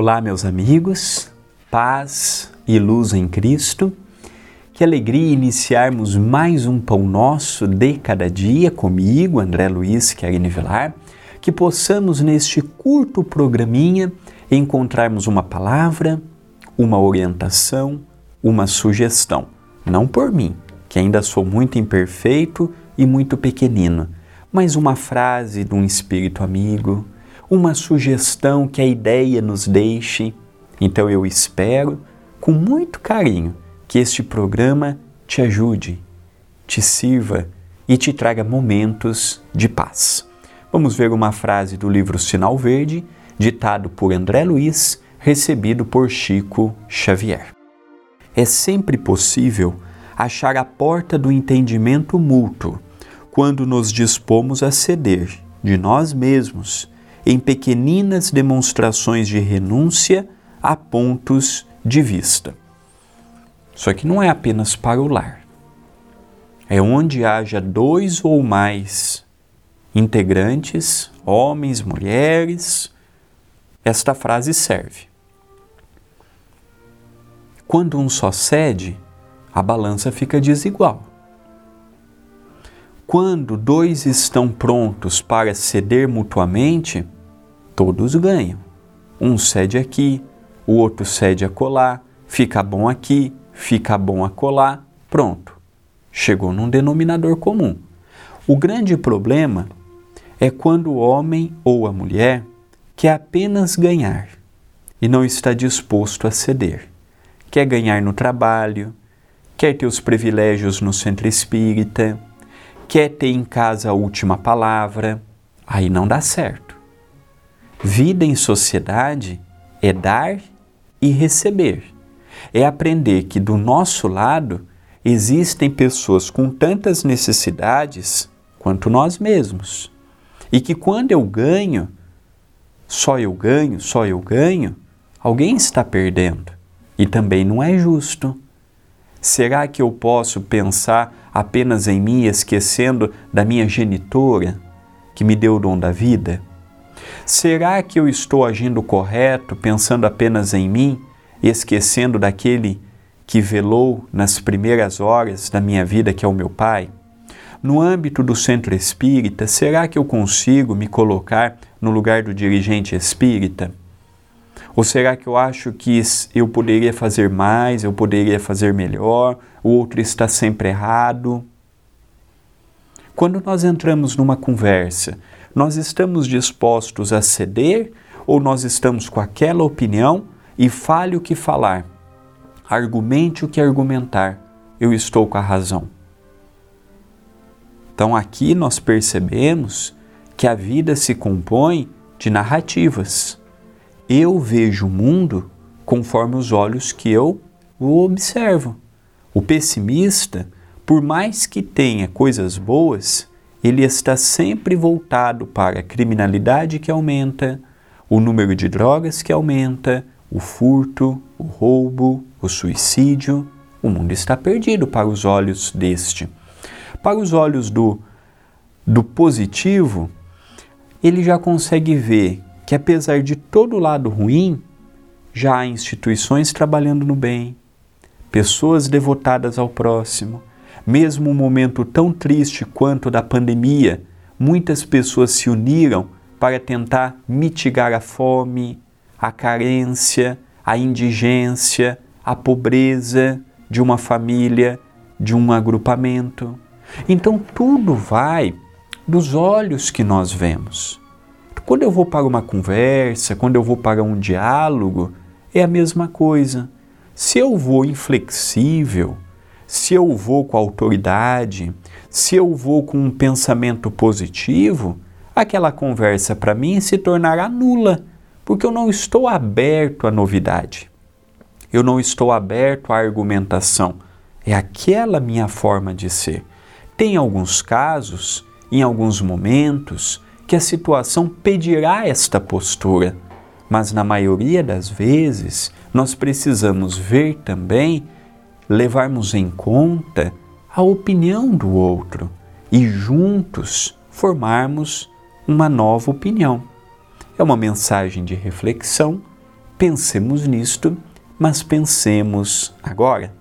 Olá, meus amigos, paz e luz em Cristo. Que alegria iniciarmos mais um Pão Nosso de cada dia comigo, André Luiz Querine Vilar, que possamos neste curto programinha encontrarmos uma palavra, uma orientação, uma sugestão. Não por mim, que ainda sou muito imperfeito e muito pequenino, mas uma frase de um espírito amigo, uma sugestão que a ideia nos deixe. Então eu espero, com muito carinho, que este programa te ajude, te sirva e te traga momentos de paz. Vamos ver uma frase do livro Sinal Verde, ditado por André Luiz, recebido por Chico Xavier. É sempre possível achar a porta do entendimento mútuo quando nos dispomos a ceder de nós mesmos em pequeninas demonstrações de renúncia a pontos de vista. Só que não é apenas para o lar. É onde haja dois ou mais integrantes, homens, mulheres, esta frase serve. Quando um só cede, a balança fica desigual. Quando dois estão prontos para ceder mutuamente, todos ganham. Um cede aqui, o outro cede acolá, fica bom aqui, fica bom acolá, pronto. Chegou num denominador comum. O grande problema é quando o homem ou a mulher quer apenas ganhar e não está disposto a ceder. Quer ganhar no trabalho, quer ter os privilégios no centro espírita, quer ter em casa a última palavra, aí não dá certo. Vida em sociedade é dar e receber. É aprender que do nosso lado existem pessoas com tantas necessidades quanto nós mesmos. E que quando eu ganho, só eu ganho, só eu ganho, alguém está perdendo. E também não é justo. Será que eu posso pensar apenas em mim, esquecendo da minha genitora, que me deu o dom da vida? Será que eu estou agindo correto, pensando apenas em mim, esquecendo daquele que velou nas primeiras horas da minha vida, que é o meu Pai? No âmbito do centro espírita, será que eu consigo me colocar no lugar do dirigente espírita? Ou será que eu acho que eu poderia fazer mais, eu poderia fazer melhor, o outro está sempre errado? Quando nós entramos numa conversa nós estamos dispostos a ceder ou nós estamos com aquela opinião e fale o que falar, argumente o que argumentar, eu estou com a razão. Então aqui nós percebemos que a vida se compõe de narrativas. Eu vejo o mundo conforme os olhos que eu o observo. O pessimista, por mais que tenha coisas boas, ele está sempre voltado para a criminalidade que aumenta, o número de drogas que aumenta, o furto, o roubo, o suicídio. O mundo está perdido para os olhos deste. Para os olhos do, do positivo, ele já consegue ver que, apesar de todo o lado ruim, já há instituições trabalhando no bem, pessoas devotadas ao próximo, mesmo um momento tão triste quanto da pandemia, muitas pessoas se uniram para tentar mitigar a fome, a carência, a indigência, a pobreza de uma família, de um agrupamento. Então tudo vai dos olhos que nós vemos. Quando eu vou para uma conversa, quando eu vou para um diálogo, é a mesma coisa. Se eu vou inflexível, se eu vou com autoridade, se eu vou com um pensamento positivo, aquela conversa para mim se tornará nula, porque eu não estou aberto à novidade. Eu não estou aberto à argumentação. É aquela minha forma de ser. Tem alguns casos, em alguns momentos, que a situação pedirá esta postura, mas na maioria das vezes nós precisamos ver também levarmos em conta a opinião do outro e juntos formarmos uma nova opinião. É uma mensagem de reflexão Pensemos nisto, mas pensemos agora.